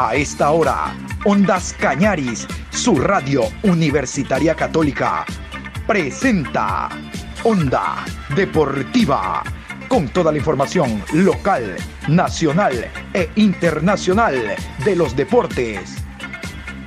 A esta hora, Ondas Cañaris, su radio universitaria católica, presenta Onda Deportiva, con toda la información local, nacional e internacional de los deportes.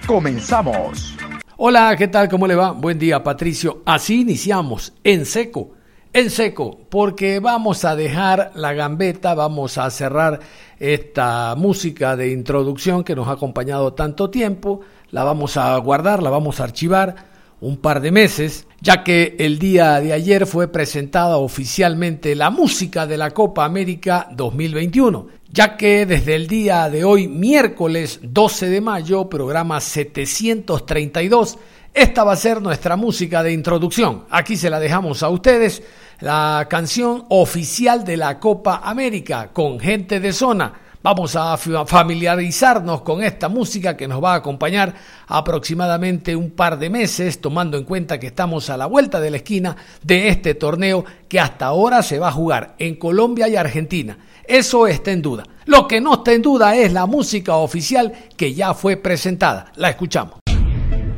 Comenzamos. Hola, ¿qué tal? ¿Cómo le va? Buen día, Patricio. Así iniciamos, en seco, en seco, porque vamos a dejar la gambeta, vamos a cerrar esta música de introducción que nos ha acompañado tanto tiempo, la vamos a guardar, la vamos a archivar un par de meses, ya que el día de ayer fue presentada oficialmente la música de la Copa América 2021, ya que desde el día de hoy, miércoles 12 de mayo, programa 732, esta va a ser nuestra música de introducción. Aquí se la dejamos a ustedes, la canción oficial de la Copa América con gente de zona Vamos a familiarizarnos con esta música que nos va a acompañar aproximadamente un par de meses, tomando en cuenta que estamos a la vuelta de la esquina de este torneo que hasta ahora se va a jugar en Colombia y Argentina. Eso está en duda. Lo que no está en duda es la música oficial que ya fue presentada. La escuchamos.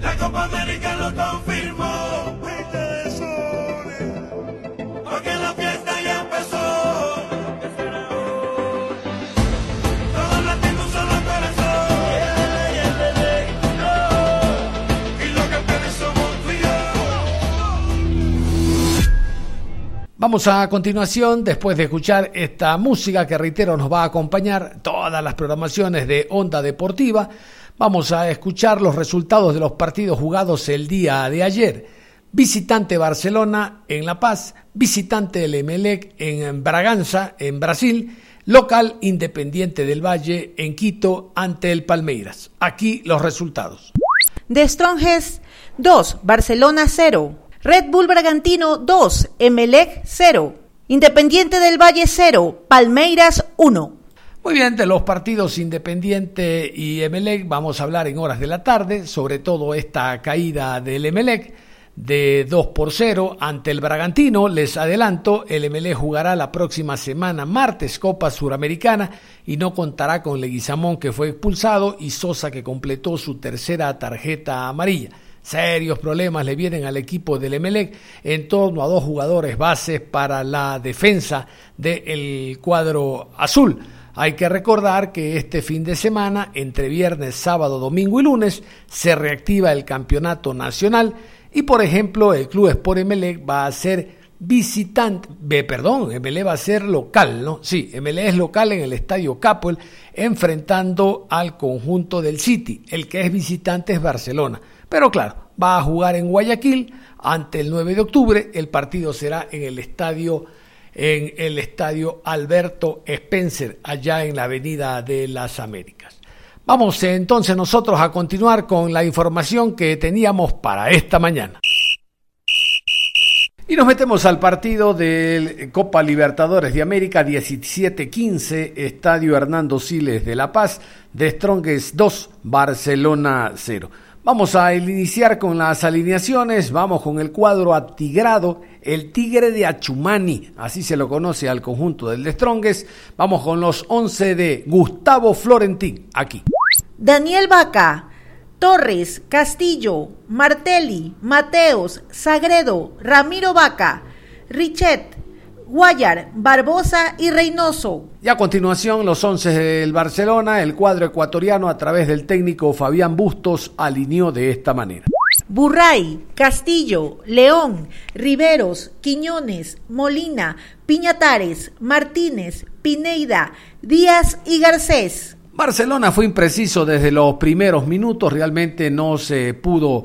La Copa América lo Vamos a continuación, después de escuchar esta música que reitero nos va a acompañar todas las programaciones de Onda Deportiva, vamos a escuchar los resultados de los partidos jugados el día de ayer. Visitante Barcelona en La Paz, visitante el Emelec en Braganza, en Brasil, local Independiente del Valle en Quito ante el Palmeiras. Aquí los resultados. De Stronges 2, Barcelona 0, Red Bull Bragantino 2, Emelec 0, Independiente del Valle 0, Palmeiras 1. Muy bien, de los partidos Independiente y Emelec vamos a hablar en horas de la tarde, sobre todo esta caída del Emelec de 2 por 0 ante el Bragantino. Les adelanto, el Emelec jugará la próxima semana, martes, Copa Suramericana y no contará con Leguizamón que fue expulsado y Sosa que completó su tercera tarjeta amarilla. Serios problemas le vienen al equipo del Emelec en torno a dos jugadores bases para la defensa del cuadro azul. Hay que recordar que este fin de semana, entre viernes, sábado, domingo y lunes, se reactiva el campeonato nacional y, por ejemplo, el Club Sport Emelec va a ser visitante, perdón, Emelec va a ser local, ¿no? Sí, Emelec es local en el Estadio Capoel, enfrentando al conjunto del City. El que es visitante es Barcelona. Pero claro, va a jugar en Guayaquil ante el 9 de octubre. El partido será en el estadio en el estadio Alberto Spencer, allá en la Avenida de las Américas. Vamos entonces nosotros a continuar con la información que teníamos para esta mañana. Y nos metemos al partido del Copa Libertadores de América 17-15, Estadio Hernando Siles de La Paz, de Strongest 2, Barcelona 0. Vamos a iniciar con las alineaciones, vamos con el cuadro atigrado, el Tigre de Achumani, así se lo conoce al conjunto del de Vamos con los 11 de Gustavo Florentín, aquí. Daniel Vaca, Torres, Castillo, Martelli, Mateos, Sagredo, Ramiro Vaca, Richet, Guayar, Barbosa y Reynoso. Y a continuación, los once del Barcelona, el cuadro ecuatoriano a través del técnico Fabián Bustos alineó de esta manera. Burray, Castillo, León, Riveros, Quiñones, Molina, Piñatares, Martínez, Pineida, Díaz y Garcés. Barcelona fue impreciso desde los primeros minutos, realmente no se pudo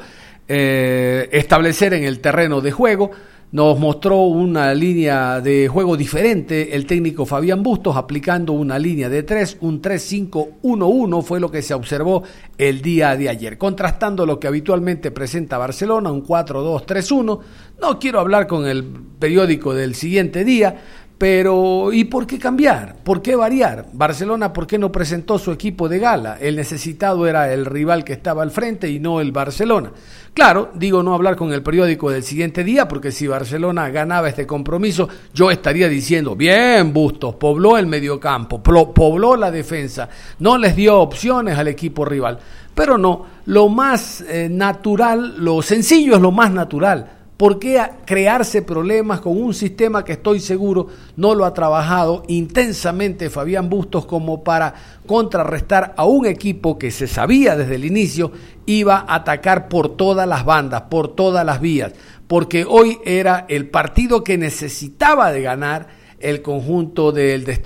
eh, establecer en el terreno de juego nos mostró una línea de juego diferente el técnico Fabián Bustos aplicando una línea de 3, un 3-5-1-1 fue lo que se observó el día de ayer, contrastando lo que habitualmente presenta Barcelona, un 4-2-3-1. No quiero hablar con el periódico del siguiente día, Pero, ¿y por qué cambiar? ¿Por qué variar? Barcelona, ¿por qué no presentó su equipo de gala? El necesitado era el rival que estaba al frente y no el Barcelona. Claro, digo no hablar con el periódico del siguiente día, porque si Barcelona ganaba este compromiso, yo estaría diciendo, bien, Bustos, pobló el mediocampo, pobló la defensa, no les dio opciones al equipo rival. Pero no, lo más eh, natural, lo sencillo es lo más natural ¿Por qué crearse problemas con un sistema que estoy seguro no lo ha trabajado intensamente Fabián Bustos como para contrarrestar a un equipo que se sabía desde el inicio iba a atacar por todas las bandas, por todas las vías? Porque hoy era el partido que necesitaba de ganar el conjunto del The.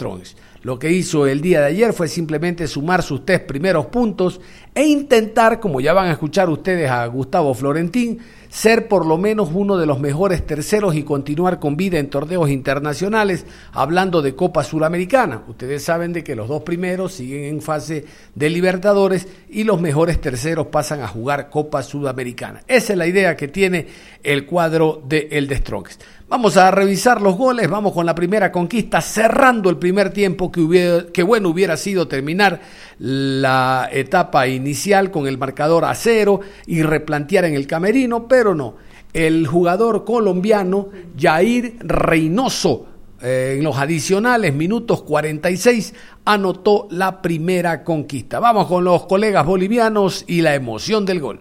Lo que hizo el día de ayer fue simplemente sumar sus tres primeros puntos e intentar, como ya van a escuchar ustedes a Gustavo Florentín, ser por lo menos uno de los mejores terceros y continuar con vida en torneos internacionales, hablando de Copa Suramericana. Ustedes saben de que los dos primeros siguen en fase de Libertadores y los mejores terceros pasan a jugar Copa Sudamericana. Esa es la idea que tiene el cuadro de El. Vamos a revisar los goles, vamos con la primera conquista, cerrando el primer tiempo que, hubiera, que bueno hubiera sido terminar la etapa inicial con el marcador a cero y replantear en el camerino, pero no. El jugador colombiano Jair Reynoso eh, en los adicionales minutos 46 anotó la primera conquista. Vamos con los colegas bolivianos y la emoción del gol.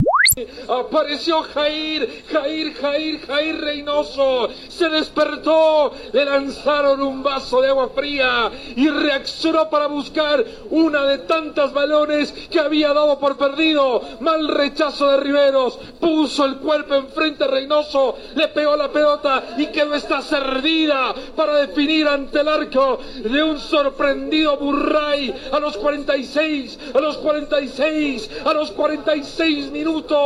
Apareció Jair, Jair, Jair, Jair Reynoso. Se despertó, le lanzaron un vaso de agua fría y reaccionó para buscar una de tantas balones que había dado por perdido. Mal rechazo de Riveros. Puso el cuerpo enfrente a Reynoso, le pegó la pelota y quedó esta servida para definir ante el arco de un sorprendido Burray a los 46, a los 46, a los 46 minutos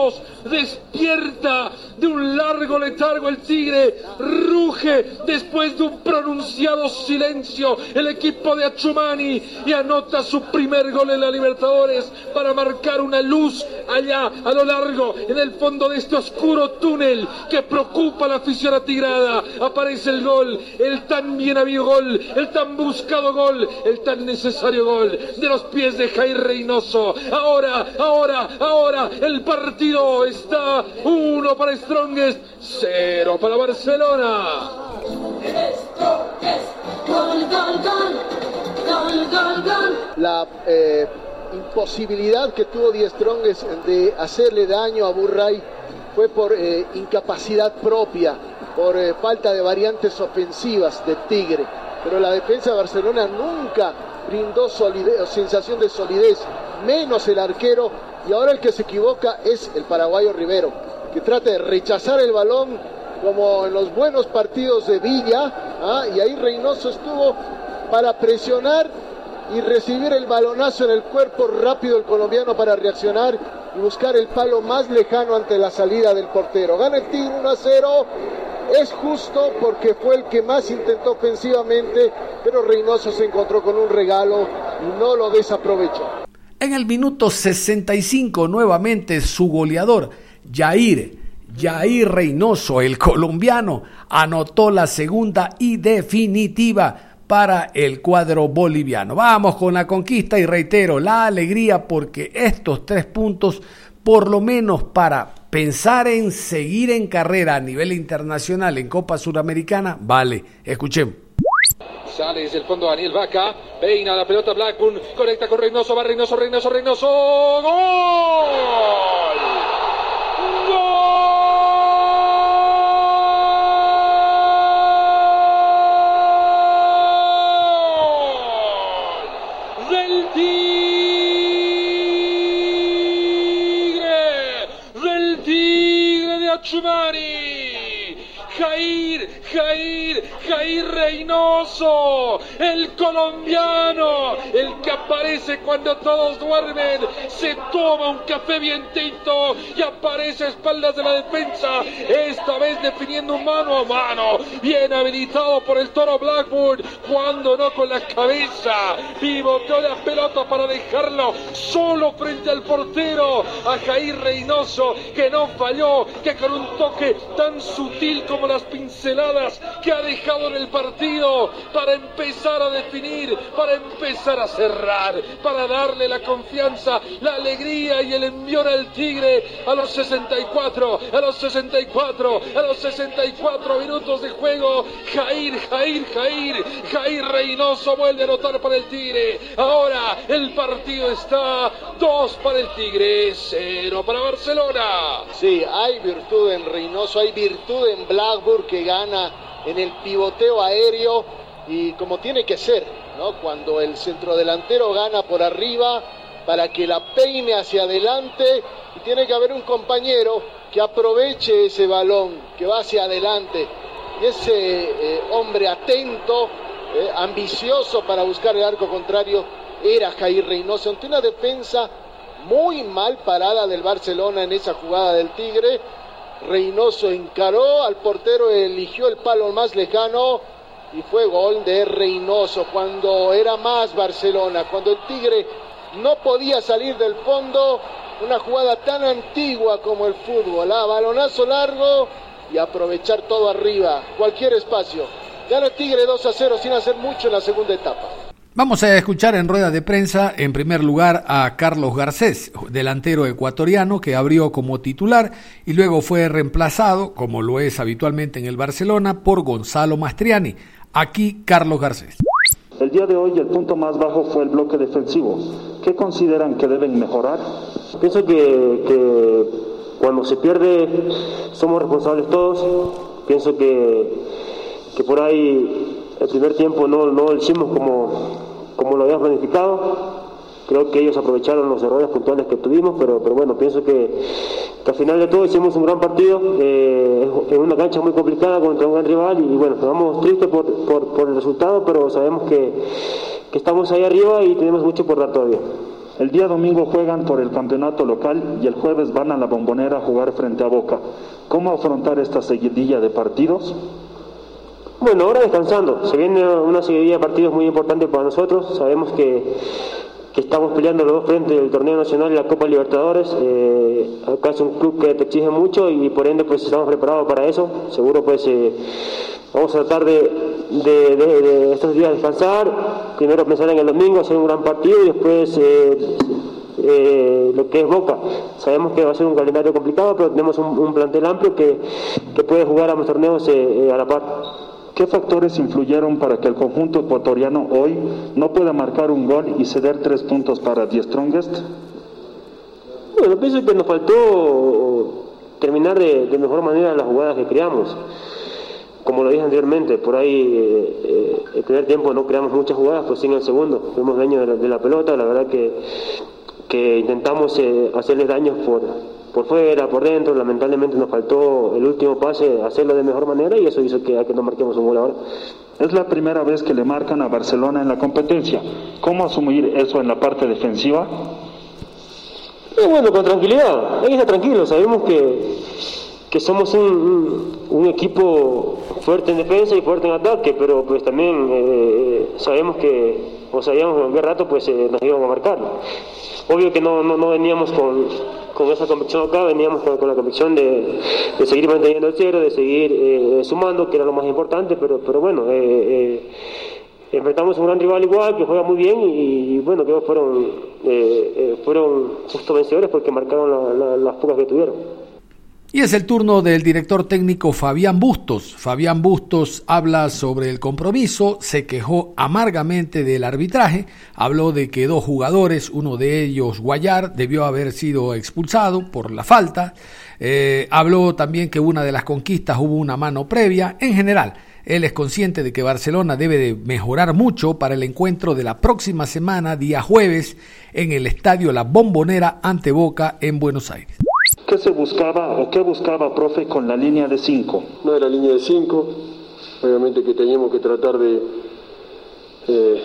despierta de un largo letargo el tigre, ruge después de un pronunciado silencio el equipo de Achumani y anota su primer gol en la Libertadores para marcar una luz allá a lo largo en el fondo de este oscuro túnel que preocupa a la afición atigrada. Aparece el gol, el tan bien habido gol, el tan buscado gol, el tan necesario gol de los pies de Jair Reynoso. Ahora, ahora, ahora el partido está uno para Strongest, cero para Barcelona. La eh, imposibilidad que tuvo Die Strongest de hacerle daño a Burray fue por eh, incapacidad propia, por eh, falta de variantes ofensivas de Tigre. Pero la defensa de Barcelona nunca brindó solidez, sensación de solidez, menos el arquero y ahora el que se equivoca es el paraguayo Rivero, que trata de rechazar el balón como en los buenos partidos de Villa, ¿ah? y ahí Reynoso estuvo para presionar y recibir el balonazo en el cuerpo rápido el colombiano para reaccionar y buscar el palo más lejano ante la salida del portero. Gana el Tigre 1 a 0. Es justo porque fue el que más intentó ofensivamente, pero Reynoso se encontró con un regalo y no lo desaprovechó. En el minuto 65 nuevamente su goleador, Jair, Jair Reynoso, el colombiano, anotó la segunda y definitiva para el cuadro boliviano. Vamos con la conquista y reitero la alegría porque estos tres puntos, por lo menos para pensar en seguir en carrera a nivel internacional en Copa Suramericana, vale, escuchemos. Sale desde el fondo Daniel Vaca. Peina la pelota Blackburn. Conecta con Reynoso. Va Reynoso, Reynoso, Reynoso. ¡Gol! ¡Gol! Del Tigre. Del Tigre de Achumani. Jair, Jair, Jair Reynoso el colombiano, el que aparece cuando todos duermen, se toma un café bien tinto y aparece a espaldas de la defensa, esta vez definiendo mano a mano, bien habilitado por el toro Blackwood, cuando no con la cabeza, pivoteó la pelota para dejarlo solo frente al portero, a Jair Reynoso, que no falló, que con un toque tan sutil como las pinceladas que ha dejado en el partido, para empezar a definir, para empezar a cerrar, para darle la confianza, la alegría y el envío al Tigre a los 64, a los 64, a los 64 minutos de juego. Jair, Jair, Jair, Jair Reynoso vuelve a anotar para el Tigre. Ahora el partido está 2 para el Tigre, 0 para Barcelona. Sí, hay virtud en Reynoso, hay virtud en Blackburn que gana en el pivoteo aéreo y como tiene que ser, ¿no? Cuando el centrodelantero gana por arriba para que la peine hacia adelante y tiene que haber un compañero que aproveche ese balón, que va hacia adelante. Y ese eh, hombre atento, eh, ambicioso para buscar el arco contrario, era Jair Reynoso. Ante una defensa muy mal parada del Barcelona en esa jugada del Tigre, Reynoso encaró al portero, eligió el palo más lejano y fue gol de Reynoso cuando era más Barcelona, cuando el Tigre no podía salir del fondo, una jugada tan antigua como el fútbol, a balonazo largo y aprovechar todo arriba, cualquier espacio. Gana Tigre 2 a 0 sin hacer mucho en la segunda etapa. Vamos a escuchar en rueda de prensa, en primer lugar, a Carlos Garcés, delantero ecuatoriano que abrió como titular y luego fue reemplazado, como lo es habitualmente en el Barcelona, por Gonzalo Mastriani. Aquí Carlos Garcés. El día de hoy el punto más bajo fue el bloque defensivo. ¿Qué consideran que deben mejorar? Pienso que, cuando se pierde somos responsables todos. Pienso que, que por ahí el primer tiempo no, no lo hicimos como, como lo habíamos planificado creo que ellos aprovecharon los errores puntuales que tuvimos, pero, pero bueno, pienso que, al final de todo hicimos un gran partido eh, en una cancha muy complicada contra un gran rival y, bueno, estamos tristes por, por, el resultado, pero sabemos que, que estamos ahí arriba y tenemos mucho por dar todavía. El día domingo juegan por el campeonato local y el jueves van a la bombonera a jugar frente a Boca. ¿Cómo afrontar esta seguidilla de partidos? Bueno, ahora descansando. Se viene una seguidilla de partidos muy importante para nosotros. Sabemos que que estamos peleando los dos frentes del torneo nacional y la Copa Libertadores. Eh, acá es un club que te exige mucho y por ende pues estamos preparados para eso. Seguro pues eh, vamos a tratar de, de, estos días descansar, primero pensar en el domingo, hacer un gran partido y después eh, lo que es Boca. Sabemos que va a ser un calendario complicado, pero tenemos un, plantel amplio que, que, puede jugar a los torneos a la par. ¿Qué factores influyeron para que el conjunto ecuatoriano hoy no pueda marcar un gol y ceder tres puntos para The Strongest? Bueno, pienso que nos faltó terminar de, mejor manera las jugadas que creamos. Como lo dije anteriormente, por ahí eh, eh, el primer tiempo no creamos muchas jugadas, pues sí en el segundo. Fuimos daño de la, pelota, la verdad que, que intentamos eh, hacerles daños por, por fuera, por dentro, lamentablemente nos faltó el último pase hacerlo de mejor manera y eso hizo que, que no marquemos un gol ahora. Es la primera vez que le marcan a Barcelona en la competencia. ¿Cómo asumir eso en la parte defensiva? bueno, con tranquilidad, hay que estar tranquilo, sabemos que, que somos un, un, equipo fuerte en defensa y fuerte en ataque, pero pues también eh, sabemos que, o sabíamos que rato pues eh, nos íbamos a marcar. Obvio que no, no, no veníamos con, con esa convicción acá, veníamos con, la convicción de, seguir manteniendo el cero, de seguir eh, sumando, que era lo más importante, pero, pero bueno, eh, eh, enfrentamos a un gran rival igual, que juega muy bien y, bueno, que fueron, fueron justo vencedores porque marcaron las pocas que tuvieron. Y es el turno del director técnico Fabián Bustos. Fabián Bustos habla sobre el compromiso, se quejó amargamente del arbitraje, habló de que dos jugadores, uno de ellos Guayar, debió haber sido expulsado por la falta, eh, habló también que una de las conquistas hubo una mano previa, en general. Él es consciente de que Barcelona debe de mejorar mucho para el encuentro de la próxima semana, día jueves, en el estadio La Bombonera ante Boca en Buenos Aires. ¿Qué se buscaba o qué buscaba, profe, con la línea de 5? No era línea de 5, obviamente que teníamos que tratar de, Eh,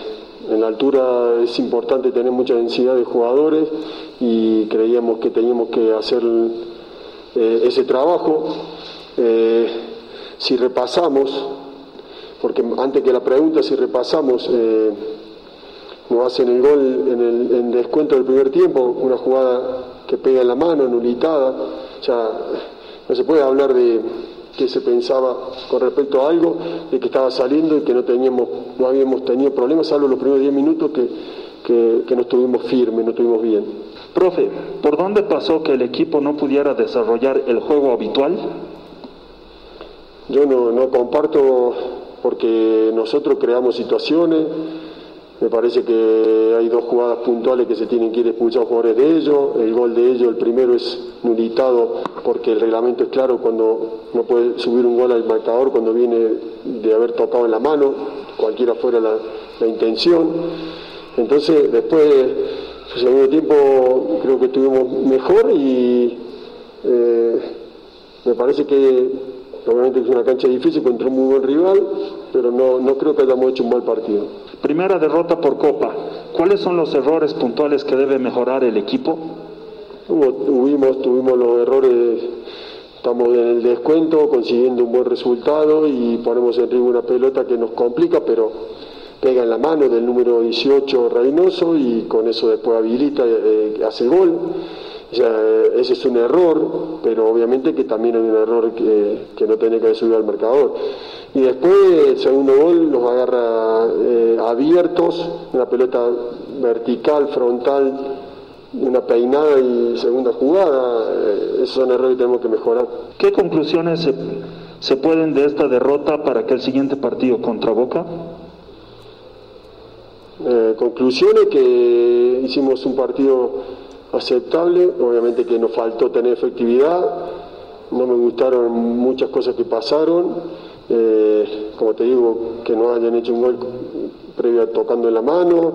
en la altura es importante tener mucha densidad de jugadores y creíamos que teníamos que hacer eh, ese trabajo. Eh, si repasamos, porque antes que la pregunta, si repasamos, nos hacen el gol en el descuento del primer tiempo, una jugada que pega en la mano, nulitada, ya no se puede hablar de que se pensaba con respecto a algo, de que estaba saliendo y que no teníamos, no habíamos tenido problemas, salvo los primeros 10 minutos que, que, que no estuvimos firmes, no estuvimos bien. Profe, ¿por dónde pasó que el equipo no pudiera desarrollar el juego habitual? Yo no, no comparto porque nosotros creamos situaciones, me parece que hay dos jugadas puntuales que se tienen que ir expulsados jugadores de ellos. El gol de ellos, el primero es nulitado porque el reglamento es claro cuando no puede subir un gol al marcador cuando viene de haber tocado en la mano, cualquiera fuera la, intención. Entonces, después, el segundo tiempo, creo que estuvimos mejor y eh, me parece que obviamente es una cancha difícil contra un muy buen rival, pero no, no creo que hayamos hecho un mal partido. Primera derrota por Copa. ¿Cuáles son los errores puntuales que debe mejorar el equipo? tuvimos, tuvimos los errores, estamos en el descuento, consiguiendo un buen resultado y ponemos en riesgo una pelota que nos complica, pero pega en la mano del número 18 Reynoso y con eso después habilita, eh, hace gol. ese es un error, pero obviamente que también es un error que, que no tiene que subir al marcador. Y después el segundo gol los agarra eh, abiertos, una pelota vertical, frontal, una peinada y segunda jugada. Eh, esos son errores que tenemos que mejorar. ¿Qué conclusiones se, se pueden de esta derrota para que el siguiente partido contra Boca? Eh, conclusiones que hicimos un partido aceptable, obviamente que nos faltó tener efectividad, no me gustaron muchas cosas que pasaron eh, como te digo, que no hayan hecho un gol previo tocando en la mano,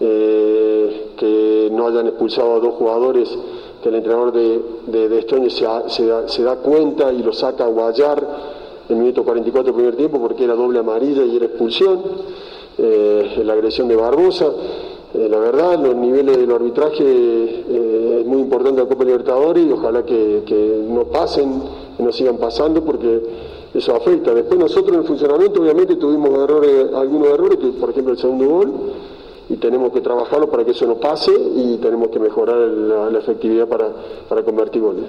eh, que no hayan expulsado a dos jugadores que el entrenador de, de, se, da, cuenta y lo saca a guayar en minuto 44 del primer tiempo porque era doble amarilla y era expulsión, eh, la agresión de Barbosa. la verdad, los niveles del arbitraje es muy importante la Copa Libertadores y ojalá que, que no pasen, que no sigan pasando porque eso afecta. Después nosotros en el funcionamiento obviamente tuvimos errores, algunos errores, que por ejemplo el segundo gol, y tenemos que trabajarlo para que eso no pase y tenemos que mejorar la, efectividad para, para convertir goles.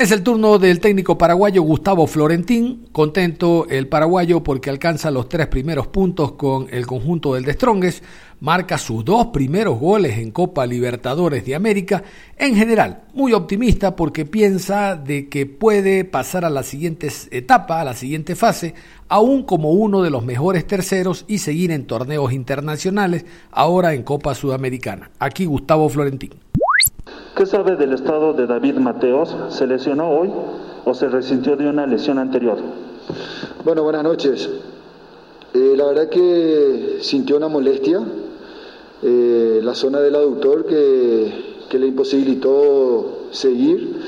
Es el turno del técnico paraguayo Gustavo Florentín, contento el paraguayo porque alcanza los tres primeros puntos con el conjunto del Destrongues, marca sus dos primeros goles en Copa Libertadores de América, en general muy optimista porque piensa de que puede pasar a la siguiente etapa, a la siguiente fase, aún como uno de los mejores terceros y seguir en torneos internacionales, ahora en Copa Sudamericana. Aquí Gustavo Florentín. ¿Qué sabe del estado de David Mateos? ¿Se lesionó hoy o se resintió de una lesión anterior? Bueno, buenas noches. Eh, la verdad que sintió una molestia, eh, la zona del aductor que, le imposibilitó seguir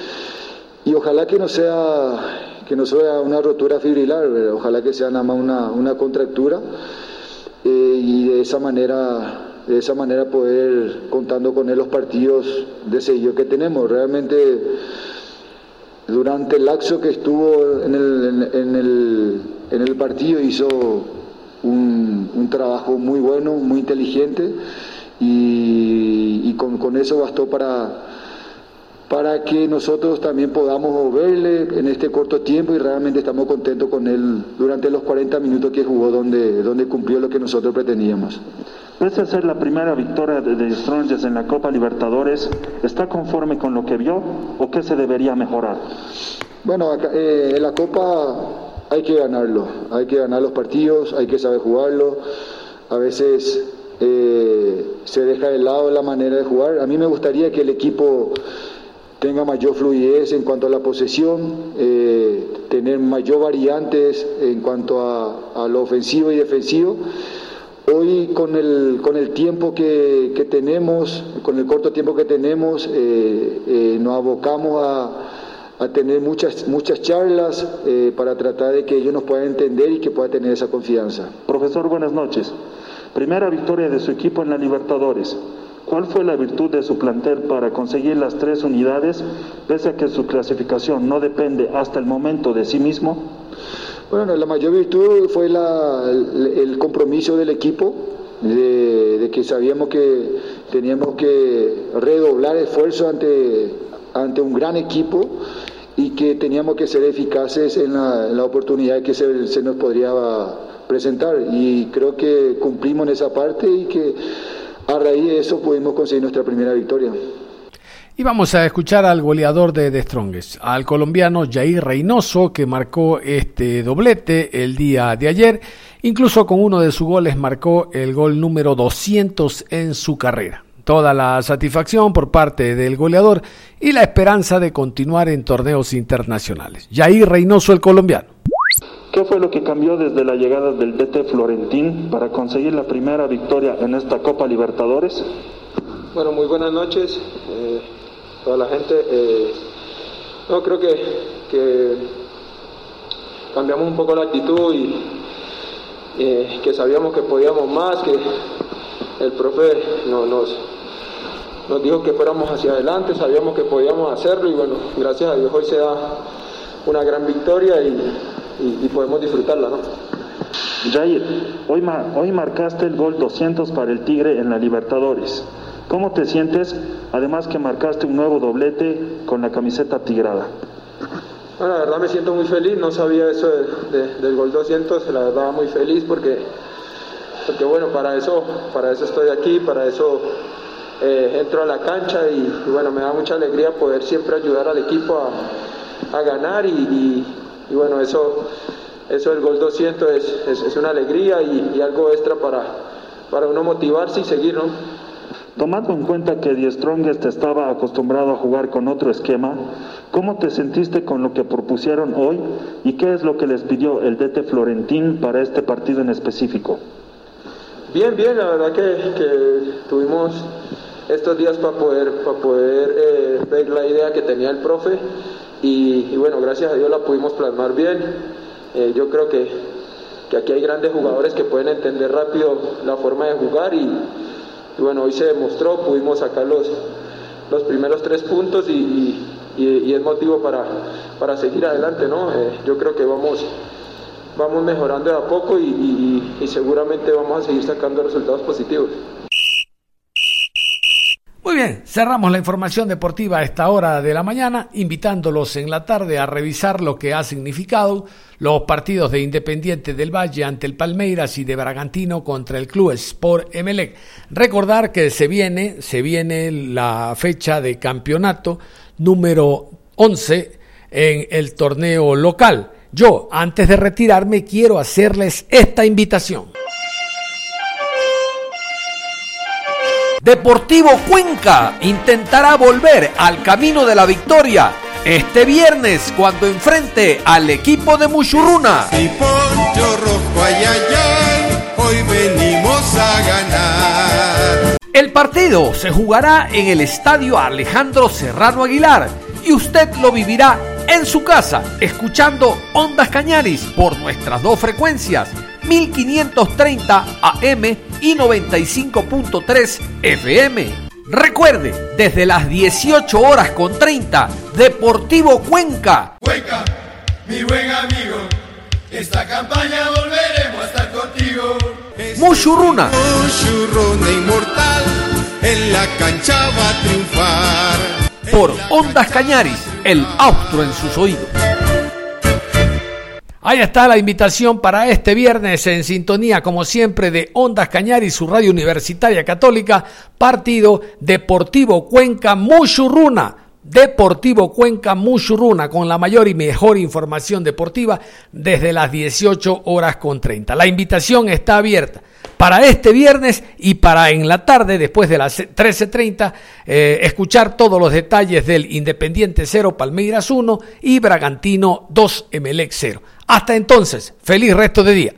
y ojalá que no sea que no sea una rotura fibrilar, ojalá que sea nada más una, una contractura eh, y de esa manera de esa manera poder, contando con él los partidos de seguido que tenemos. Realmente, durante el laxo que estuvo en el, en el, en el partido, hizo un, trabajo muy bueno, muy inteligente, y, y con, con eso bastó para para que nosotros también podamos verle en este corto tiempo y realmente estamos contentos con él durante los 40 minutos que jugó donde, donde cumplió lo que nosotros pretendíamos. Pese a ser la primera victoria de, Strongest en la Copa Libertadores, ¿está conforme con lo que vio o qué se debería mejorar? Bueno, eh, en la Copa hay que ganarlo, hay que ganar los partidos, hay que saber jugarlo. A veces eh, se deja de lado la manera de jugar. A mí me gustaría que el equipo tenga mayor fluidez en cuanto a la posesión, eh, tener mayor variantes en cuanto a, lo ofensivo y defensivo. Hoy con el, con el tiempo que, que tenemos, con el corto tiempo que tenemos, eh, eh, nos abocamos a, a, tener muchas, muchas charlas para tratar de que ellos nos puedan entender y que puedan tener esa confianza. Profesor, buenas noches. Primera victoria de su equipo en la Libertadores. ¿Cuál fue la virtud de su plantel para conseguir las tres unidades, pese a que su clasificación no depende hasta el momento de sí mismo? Bueno, la mayor virtud fue la, el, compromiso del equipo, de, que sabíamos que teníamos que redoblar esfuerzo ante, ante un gran equipo y que teníamos que ser eficaces en la, oportunidad que se nos podría presentar. Y creo que cumplimos en esa parte y que a raíz de eso pudimos conseguir nuestra primera victoria. Y vamos a escuchar al goleador de The Strongest, al colombiano Jair Reynoso, que marcó este doblete el día de ayer. Incluso con uno de sus goles marcó el gol número 200 en su carrera. Toda la satisfacción por parte del goleador y la esperanza de continuar en torneos internacionales. Jair Reynoso, el colombiano. ¿Qué fue lo que cambió desde la llegada del DT Florentín para conseguir la primera victoria en esta Copa Libertadores? Bueno, muy buenas noches, toda la gente. Eh, no, creo que, que, cambiamos un poco la actitud y eh, que sabíamos que podíamos más, que el profe no, nos, nos dijo que fuéramos hacia adelante, sabíamos que podíamos hacerlo y bueno, gracias a Dios hoy se da una gran victoria y, y, y podemos disfrutarla, ¿no? Jair, hoy, hoy marcaste el gol 200 para el Tigre en la Libertadores. ¿Cómo te sientes? Además que marcaste un nuevo doblete con la camiseta tigrada. Bueno, la verdad me siento muy feliz, no sabía eso de, de, del gol 200, la verdad muy feliz porque, porque bueno, para eso, para eso estoy aquí, para eso eh, entro a la cancha y, bueno, me da mucha alegría poder siempre ayudar al equipo a, a ganar y, bueno, eso, eso del gol 200 es, es, es una alegría y, algo extra para, para uno motivarse y seguir, ¿no? Tomando en cuenta que Die Strongest estaba acostumbrado a jugar con otro esquema, ¿cómo te sentiste con lo que propusieron hoy y qué es lo que les pidió el DT Florentín para este partido en específico? Bien, bien, la verdad que, que tuvimos estos días para poder, para poder eh, ver la idea que tenía el profe y, y, bueno, gracias a Dios la pudimos plasmar bien. Eh, yo creo que, que aquí hay grandes jugadores que pueden entender rápido la forma de jugar y y bueno, hoy se demostró, pudimos sacar los, los primeros tres puntos y, y, es motivo para, para, seguir adelante, ¿no? Eh, yo creo que vamos, vamos mejorando de a poco y seguramente vamos a seguir sacando resultados positivos. Muy bien, cerramos la información deportiva a esta hora de la mañana, invitándolos en la tarde a revisar lo que ha significado los partidos de Independiente del Valle ante el Palmeiras y de Bragantino contra el Club Sport Emelec. Recordar que se viene, se viene la fecha de campeonato número 11 en el torneo local. Yo, antes de retirarme, quiero hacerles esta invitación. Deportivo Cuenca intentará volver al camino de la victoria este viernes cuando enfrente al equipo de Muchurruna. Si poncho rojo ay, ay, ay, hoy venimos a ganar. El partido se jugará en el estadio Alejandro Serrano Aguilar y usted lo vivirá en su casa, escuchando Ondas Cañaris por nuestras dos frecuencias, 1530 AM y 95.3 FM. Recuerde, desde las 18 horas con 30, Deportivo Cuenca. Cuenca, mi buen amigo, esta campaña volveremos a estar contigo. Muchurruna. Muchurruna inmortal, en la cancha va a triunfar. Por Ondas Cañaris, el austro en sus oídos. Ahí está la invitación para este viernes en sintonía, como siempre, de Ondas Cañar y su radio universitaria católica, partido Deportivo Cuenca Muchurruna. Deportivo Cuenca Muchurruna, con la mayor y mejor información deportiva desde las 18 horas con 30. La invitación está abierta para este viernes y para en la tarde, después de las 13.30, eh, escuchar todos los detalles del Independiente 0, Palmeiras 1 y Bragantino 2, Emelec 0. Hasta entonces, feliz resto de día.